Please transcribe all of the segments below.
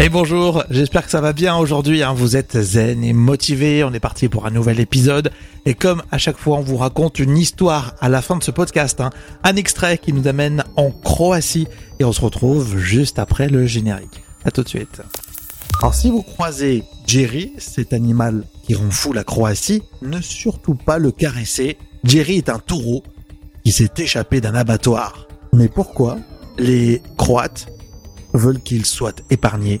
Et bonjour, j'espère que ça va bien aujourd'hui. Hein. Vous êtes zen et motivé. On est parti pour un nouvel épisode. Et comme à chaque fois, on vous raconte une histoire à la fin de ce podcast. Hein. Un extrait qui nous amène en Croatie. Et on se retrouve juste après le générique. À tout de suite. Alors si vous croisez Jerry, cet animal qui rend fou la Croatie, ne surtout pas le caresser. Jerry est un taureau qui s'est échappé d'un abattoir. Mais pourquoi les Croates veulent qu'il soit épargné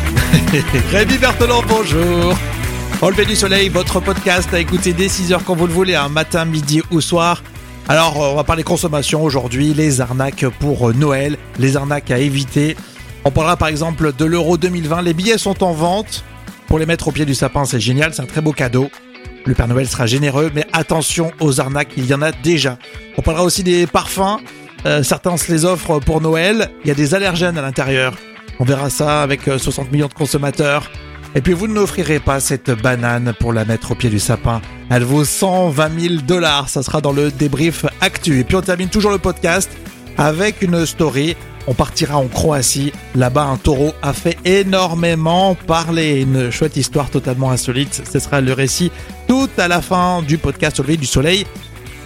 Rémi Berthelon, bonjour Au lever du soleil, votre podcast à écouter dès 6h quand vous le voulez, un matin, midi ou soir. Alors, on va parler consommation aujourd'hui, les arnaques pour Noël, les arnaques à éviter. On parlera par exemple de l'Euro 2020. Les billets sont en vente. Pour les mettre au pied du sapin, c'est génial, c'est un très beau cadeau. Le Père Noël sera généreux, mais attention aux arnaques, il y en a déjà. On parlera aussi des parfums. Euh, certains se les offrent pour Noël. Il y a des allergènes à l'intérieur. On verra ça avec euh, 60 millions de consommateurs. Et puis vous n'offrirez pas cette banane pour la mettre au pied du sapin. Elle vaut 120 000 dollars. Ça sera dans le débrief actu. Et puis on termine toujours le podcast avec une story. On partira en Croatie. Là-bas, un taureau a fait énormément parler. Une chouette histoire totalement insolite. Ce sera le récit tout à la fin du podcast au lever du soleil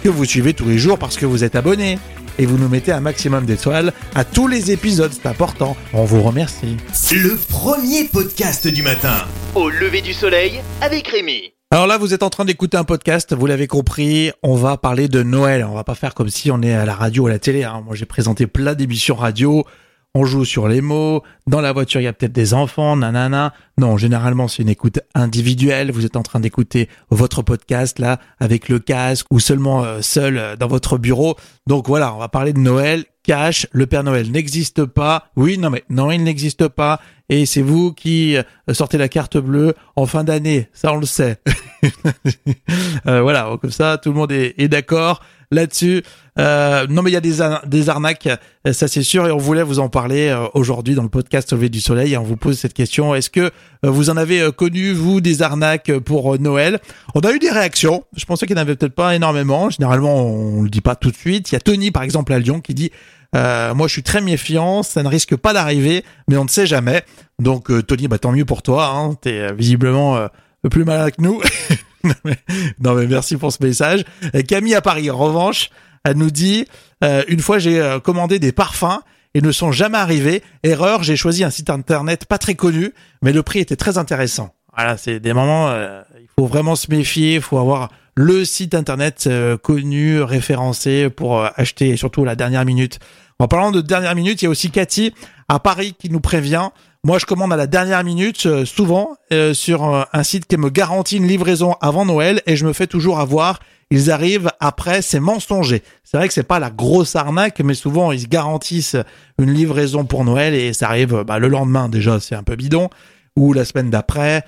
que vous suivez tous les jours parce que vous êtes abonné. Et vous nous mettez un maximum d'étoiles à tous les épisodes, c'est important. On vous remercie. Le premier podcast du matin. Au lever du soleil avec Rémi. Alors là, vous êtes en train d'écouter un podcast, vous l'avez compris, on va parler de Noël. On va pas faire comme si on est à la radio ou à la télé. hein. Moi, j'ai présenté plein d'émissions radio. On joue sur les mots. Dans la voiture, il y a peut-être des enfants, nanana. Non, généralement, c'est une écoute individuelle. Vous êtes en train d'écouter votre podcast là avec le casque ou seulement euh, seul euh, dans votre bureau. Donc voilà, on va parler de Noël. Cash, le Père Noël n'existe pas. Oui, non mais non, il n'existe pas. Et c'est vous qui euh, sortez la carte bleue en fin d'année. Ça, on le sait. Euh, voilà, comme ça, tout le monde est, est d'accord là-dessus. Euh, non, mais il y a des, ar- des arnaques, euh, ça c'est sûr, et on voulait vous en parler euh, aujourd'hui dans le podcast Levé du Soleil. Et on vous pose cette question est-ce que vous en avez connu vous des arnaques pour Noël? On a eu des réactions. Je pensais qu'il n'y en avait peut-être pas énormément. Généralement, on le dit pas tout de suite. Il y a Tony par exemple à Lyon qui dit moi, je suis très méfiant, ça ne risque pas d'arriver, mais on ne sait jamais. Donc, Tony, bah, tant mieux pour toi. Hein, T'es visiblement plus malin que nous. non, mais, merci pour ce message. Euh, Camille à Paris, en revanche, elle nous dit euh, une fois, j'ai euh, commandé des parfums et ne sont jamais arrivés. Erreur, j'ai choisi un site internet pas très connu, mais le prix était très intéressant. Voilà, c'est des moments, euh, il faut vraiment se méfier, il faut avoir le site internet euh, connu, référencé pour euh, acheter, et surtout la dernière minute. En parlant de dernière minute, il y a aussi Cathy à Paris qui nous prévient. Moi, je commande à la dernière minute, euh, souvent, euh, sur euh, un site qui me garantit une livraison avant Noël et je me fais toujours avoir. Ils arrivent après, c'est mensonger. C'est vrai que c'est pas la grosse arnaque, mais souvent ils garantissent une livraison pour Noël et ça arrive bah, le lendemain déjà, c'est un peu bidon, ou la semaine d'après.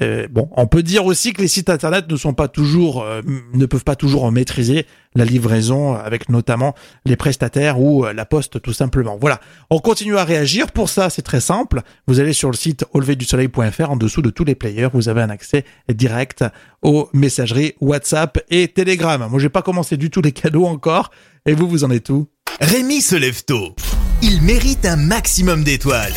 Euh, bon, on peut dire aussi que les sites internet ne sont pas toujours, euh, ne peuvent pas toujours maîtriser la livraison avec notamment les prestataires ou euh, la poste tout simplement. Voilà. On continue à réagir. Pour ça, c'est très simple. Vous allez sur le site auleverdusoleil.fr. En dessous de tous les players, vous avez un accès direct aux messageries WhatsApp et Telegram. Moi, j'ai pas commencé du tout les cadeaux encore. Et vous, vous en êtes où? Rémi se lève tôt. Il mérite un maximum d'étoiles.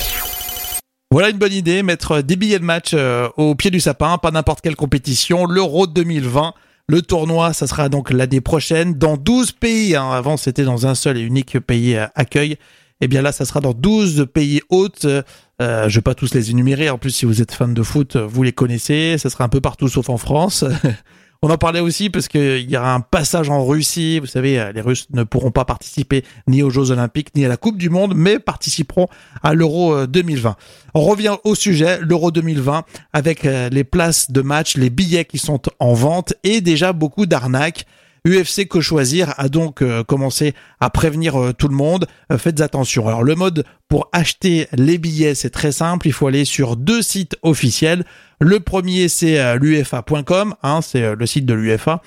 Voilà une bonne idée, mettre des billets de match euh, au pied du sapin, pas n'importe quelle compétition, l'Euro 2020. Le tournoi, ça sera donc l'année prochaine dans 12 pays. hein. Avant, c'était dans un seul et unique pays euh, accueil. Et bien là, ça sera dans 12 pays hôtes. Euh, je vais pas tous les énumérer. En plus, si vous êtes fan de foot, vous les connaissez. Ça sera un peu partout sauf en France. On en parlait aussi parce qu'il y aura un passage en Russie. Vous savez, euh, les Russes ne pourront pas participer ni aux Jeux Olympiques ni à la Coupe du Monde, mais participeront à l'Euro euh, 2020. On revient au sujet, l'Euro 2020, avec euh, les places de match, les billets qui sont en vente et déjà beaucoup d'arnaques. UFC Que Choisir a donc euh, commencé à prévenir euh, tout le monde. Euh, faites attention. Alors le mode pour acheter les billets, c'est très simple. Il faut aller sur deux sites officiels. Le premier, c'est l'UFA.com, hein, c'est le site de l'UFA.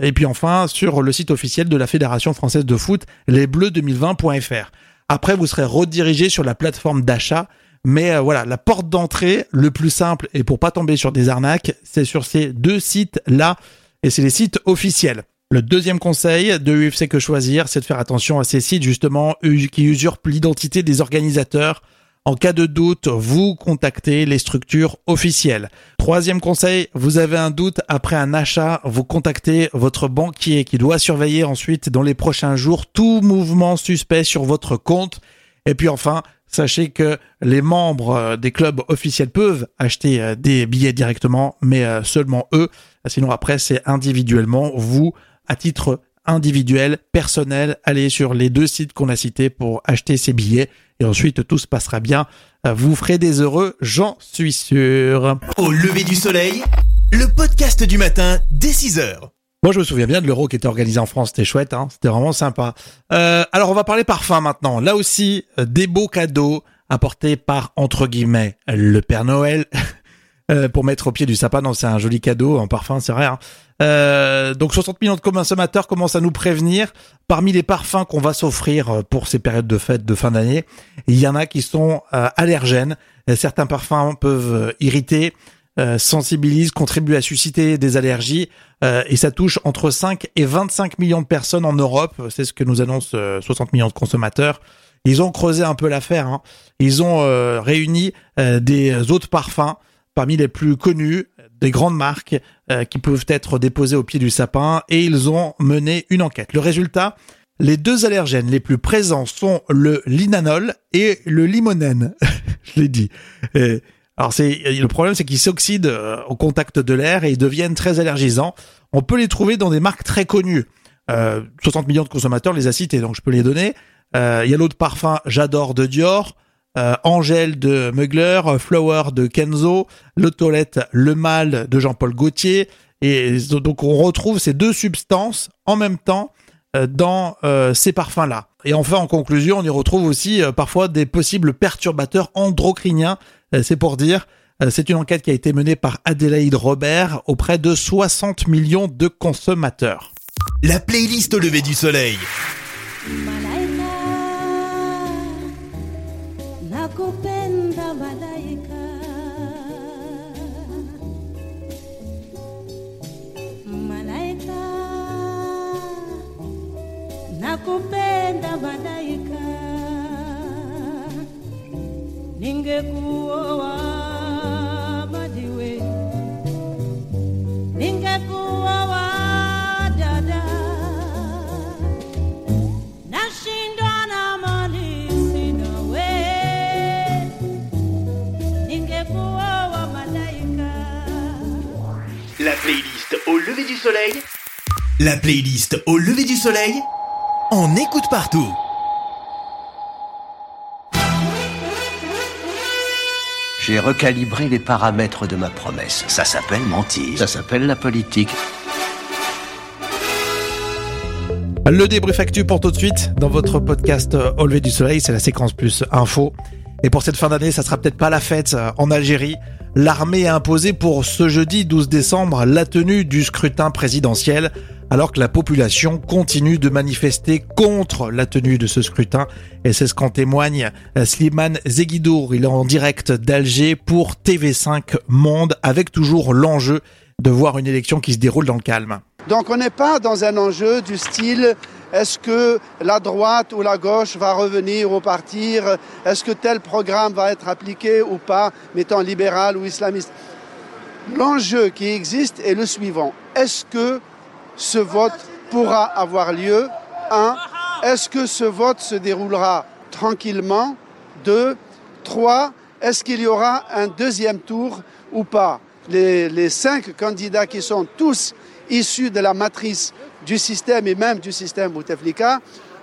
et puis enfin, sur le site officiel de la Fédération française de foot, lesbleus2020.fr. Après, vous serez redirigé sur la plateforme d'achat. Mais voilà, la porte d'entrée, le plus simple, et pour pas tomber sur des arnaques, c'est sur ces deux sites-là, et c'est les sites officiels. Le deuxième conseil de UFC que choisir, c'est de faire attention à ces sites justement qui usurpent l'identité des organisateurs. En cas de doute, vous contactez les structures officielles. Troisième conseil, vous avez un doute après un achat, vous contactez votre banquier qui doit surveiller ensuite dans les prochains jours tout mouvement suspect sur votre compte. Et puis enfin, sachez que les membres des clubs officiels peuvent acheter euh, des billets directement, mais euh, seulement eux. Sinon après, c'est individuellement vous à titre individuel, personnel, allez sur les deux sites qu'on a cités pour acheter ces billets et ensuite tout se passera bien. Vous ferez des heureux, j'en suis sûr. Au lever du soleil, le podcast du matin dès 6h. Moi, je me souviens bien de l'euro qui était organisé en France. C'était chouette, hein c'était vraiment sympa. Euh, alors, on va parler parfum maintenant. Là aussi, des beaux cadeaux apportés par, entre guillemets, le Père Noël. Euh, pour mettre au pied du sapin. Non, c'est un joli cadeau en parfum, c'est vrai. Hein. Euh, donc 60 millions de consommateurs commencent à nous prévenir. Parmi les parfums qu'on va s'offrir euh, pour ces périodes de fête de fin d'année, il y en a qui sont allergènes. Certains parfums peuvent irriter, sensibilisent, contribuent à susciter des allergies. et ça touche entre 5 et 25 millions de personnes en Europe. C'est ce que nous annoncent 60 millions de consommateurs. Ils ont creusé un peu l'affaire. Hein. Ils ont réuni des autres parfums parmi les plus connus des grandes marques euh, qui peuvent être déposées au pied du sapin et ils ont mené une enquête. Le résultat, les deux allergènes les plus présents sont le linanol et le limonène. Je l'ai dit. alors c'est le problème, c'est qu'ils s'oxydent euh, au contact de l'air et ils deviennent très allergisants. On peut les trouver dans des marques très connues. 60 euh, millions de consommateurs les a cités, donc je peux les donner. Il y a l'autre parfum J'adore de Dior, euh, Angèle de Mugler, Flower de Kenzo, Le Toilette, Le Mal de Jean-Paul Gaultier. Et donc on retrouve ces deux substances en même temps euh, dans euh, ces parfums-là. Et enfin, en conclusion, on y retrouve aussi parfois des possibles perturbateurs endocriniens. c'est pour dire, c'est une enquête qui a été menée par Adélaïde Robert auprès de 60 millions de consommateurs. La playlist au lever du soleil. La playlist au lever du soleil. La playlist au lever du soleil on écoute partout. J'ai recalibré les paramètres de ma promesse. Ça s'appelle mentir. Ça s'appelle la politique. Le débrief actu pour tout de suite dans votre podcast Au lever du soleil, c'est la séquence plus info. Et pour cette fin d'année, ça sera peut-être pas la fête en Algérie. L'armée a imposé pour ce jeudi 12 décembre la tenue du scrutin présidentiel alors que la population continue de manifester contre la tenue de ce scrutin. Et c'est ce qu'en témoigne euh, Slimane Zeguidour. Il est en direct d'Alger pour TV5 Monde avec toujours l'enjeu de voir une élection qui se déroule dans le calme. Donc on n'est pas dans un enjeu du style est-ce que la droite ou la gauche va revenir ou partir Est-ce que tel programme va être appliqué ou pas, mettant libéral ou islamiste? L'enjeu qui existe est le suivant. Est-ce que ce vote pourra avoir lieu. Un, est-ce que ce vote se déroulera tranquillement? Deux, trois, est-ce qu'il y aura un deuxième tour ou pas? Les, cinq candidats qui sont tous issus de la matrice du système et même du système Bouteflika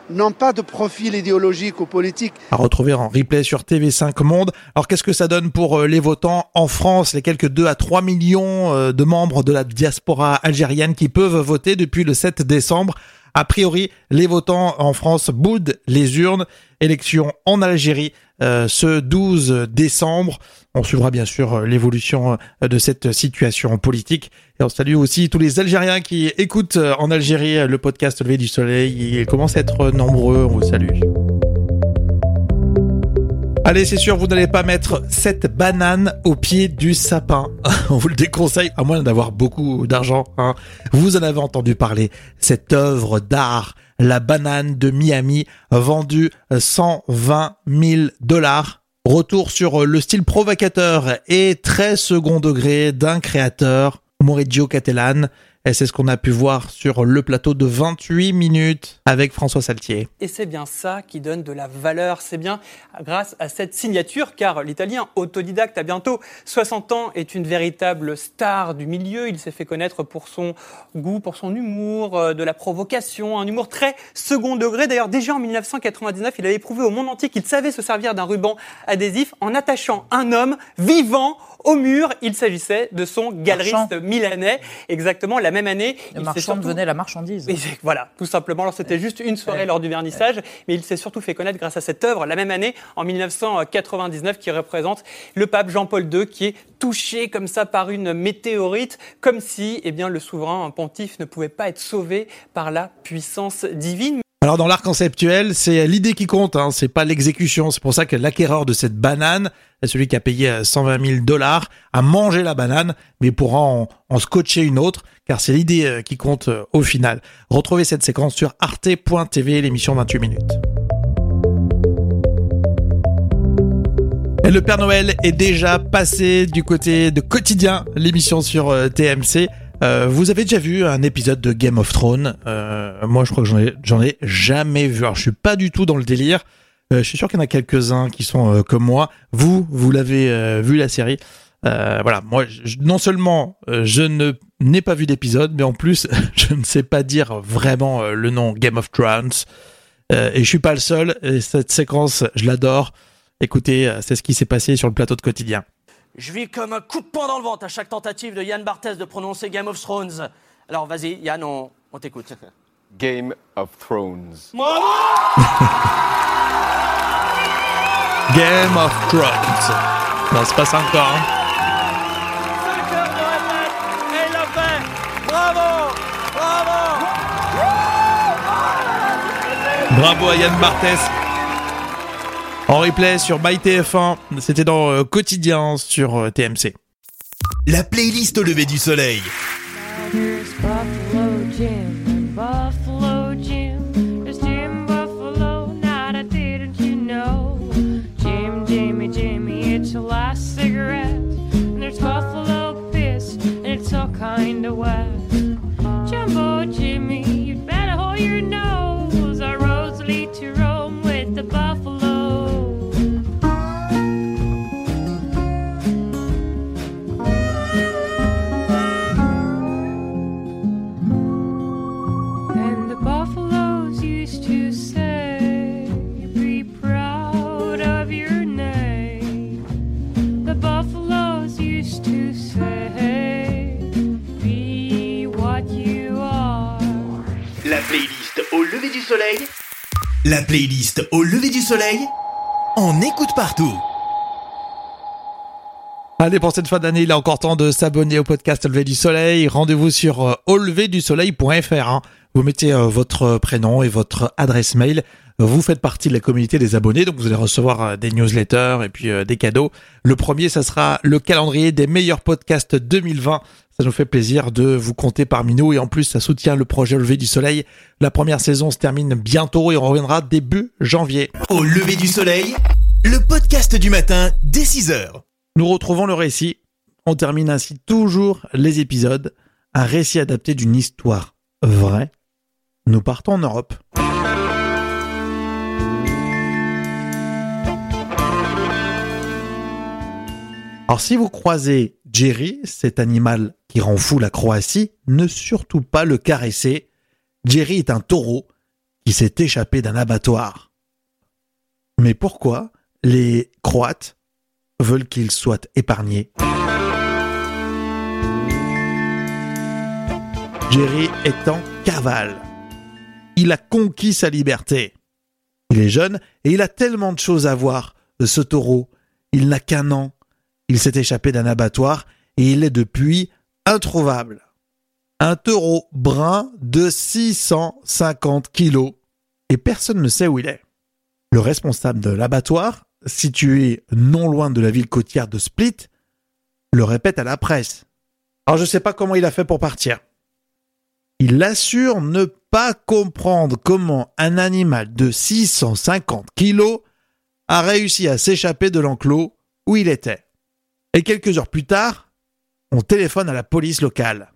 n'ont pas de profil idéologique ou politique. À retrouver en replay sur TV5 Monde. Alors qu'est-ce que ça donne pour euh, les votants en France, les quelques 2 à 3 millions euh, de membres de la diaspora algérienne qui peuvent voter depuis le 7 décembre? A priori, les votants en France boudent les urnes. Élection en Algérie euh, ce 12 décembre. On suivra bien sûr euh, l'évolution euh, de cette situation politique. Et on salue aussi tous les Algériens qui écoutent en Algérie le podcast Levé du Soleil. Ils commencent à être nombreux. On vous salue. Allez, c'est sûr, vous n'allez pas mettre cette banane au pied du sapin. On vous le déconseille, à moins d'avoir beaucoup d'argent. Hein. Vous en avez entendu parler. Cette œuvre d'art, la banane de Miami, vendue 120 000 dollars. Retour sur le style provocateur et très second degré d'un créateur, Maurizio Cattelan. Et c'est ce qu'on a pu voir sur le plateau de 28 minutes avec François Saltier. Et c'est bien ça qui donne de la valeur. C'est bien grâce à cette signature, car l'Italien autodidacte à bientôt 60 ans est une véritable star du milieu. Il s'est fait connaître pour son goût, pour son humour, euh, de la provocation, un humour très second degré. D'ailleurs, déjà en 1999, il avait prouvé au monde entier qu'il savait se servir d'un ruban adhésif en attachant un homme vivant au mur. Il s'agissait de son galeriste Marchand. milanais. Exactement la même année. Le il marchand surtout- devenait la marchandise. et voilà, tout simplement. Alors c'était juste une soirée lors du vernissage, mais il s'est surtout fait connaître grâce à cette œuvre la même année, en 1999, qui représente le pape Jean-Paul II, qui est touché comme ça par une météorite, comme si, eh bien, le souverain pontife ne pouvait pas être sauvé par la puissance divine. Alors dans l'art conceptuel, c'est l'idée qui compte, hein, c'est pas l'exécution. C'est pour ça que l'acquéreur de cette banane, celui qui a payé euh, 120 000 dollars, a mangé la banane, mais pourra en, scotcher une autre, car c'est l'idée euh, qui compte euh, au final. Retrouvez cette séquence sur arte.tv, l'émission 28 minutes. Le Père Noël est déjà passé du côté de quotidien, l'émission sur euh, TMC. Euh, vous avez déjà vu un épisode de Game of Thrones Euh, Moi, je crois que j'en ai, ai jamais vu. Alors, je suis pas du tout dans le délire. Euh, je suis sûr qu'il y en a quelques-uns qui sont euh, comme moi. Vous, vous l'avez euh, vu la série. Voilà, moi, je- non seulement je ne n'ai pas vu d'épisode, mais en plus, je ne sais pas dire vraiment le nom Game of Thrones. Et je suis pas le seul. Et cette séquence, je l'adore. Écoutez, c'est ce qui s'est passé sur le plateau de quotidien. Je vis comme un coup de poing dans le ventre à chaque tentative de Yann Barthès de prononcer Game of Thrones. Alors vas-y, Yann, on, on t'écoute. Game of Thrones. Game of Thrones. Non, c'est pas ça encore. hein. Et il l'a fait Bravo Bravo Bravo à Yann Barthès. En replay sur MyTF1, c'était dans euh, Quotidien sur euh, TMC. La playlist au lever du soleil. La playlist au lever du soleil. On écoute partout. Allez, pour cette fin d'année, il est encore temps de s'abonner au podcast Levé du Soleil. Rendez-vous sur euh, auleverdusoleil.fr. hein. Vous mettez euh, votre prénom et votre adresse mail. Vous faites partie de la communauté des abonnés, donc vous allez recevoir euh, des newsletters et puis des cadeaux. Le premier, ça sera le calendrier des meilleurs podcasts 2020. Ça nous fait plaisir de vous compter parmi nous et en plus, ça soutient le projet Levé du Soleil. La première saison se termine bientôt et on reviendra début janvier. Au lever du soleil, le podcast du matin dès 6 heures. Nous retrouvons le récit. On termine ainsi toujours les épisodes. Un récit adapté d'une histoire vraie. Nous partons en Europe. Alors si vous croisez Jerry, cet animal qui rend fou la Croatie, ne surtout pas le caresser. Jerry est un taureau qui s'est échappé d'un abattoir. Mais pourquoi les Croates veulent qu'il soit épargné Jerry est en cavale. Il a conquis sa liberté. Il est jeune et il a tellement de choses à voir. Ce taureau, il n'a qu'un an. Il s'est échappé d'un abattoir et il est depuis introuvable. Un taureau brun de 650 kilos et personne ne sait où il est. Le responsable de l'abattoir, situé non loin de la ville côtière de Split, le répète à la presse. Alors je ne sais pas comment il a fait pour partir. Il assure ne pas comprendre comment un animal de 650 kilos a réussi à s'échapper de l'enclos où il était. Et quelques heures plus tard, on téléphone à la police locale.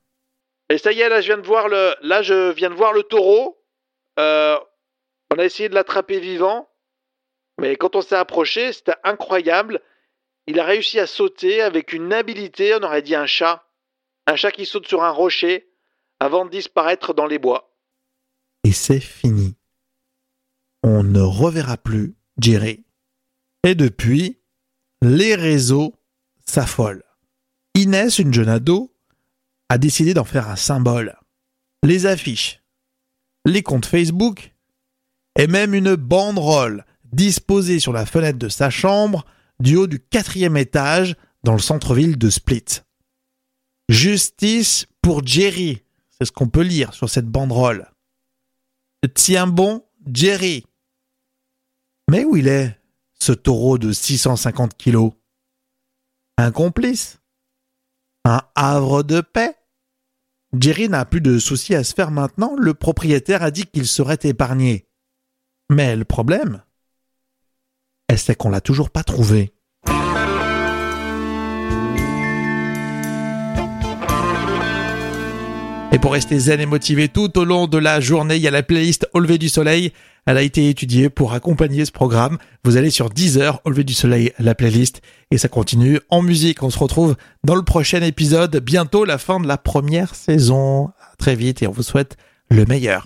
Et ça y est, là je viens de voir le, là je viens de voir le taureau. Euh, on a essayé de l'attraper vivant, mais quand on s'est approché, c'était incroyable. Il a réussi à sauter avec une habileté, on aurait dit un chat, un chat qui saute sur un rocher avant de disparaître dans les bois. Et c'est fini. On ne reverra plus Jerry. Et depuis, les réseaux s'affolent. Inès, une jeune ado, a décidé d'en faire un symbole. Les affiches, les comptes Facebook et même une banderole disposée sur la fenêtre de sa chambre du haut du quatrième étage dans le centre-ville de Split. Justice pour Jerry, c'est ce qu'on peut lire sur cette banderole. Tiens bon, Jerry. Mais où il est, ce taureau de 650 kilos? Un complice? Un havre de paix? Jerry n'a plus de soucis à se faire maintenant, le propriétaire a dit qu'il serait épargné. Mais le problème, c'est qu'on l'a toujours pas trouvé. Et pour rester zen et motivé tout au long de la journée, il y a la playlist Au lever du soleil. Elle a été étudiée pour accompagner ce programme. Vous allez sur Deezer, Au lever du soleil, la playlist. Et ça continue en musique. On se retrouve dans le prochain épisode. Bientôt la fin de la première saison. À très vite et on vous souhaite le meilleur.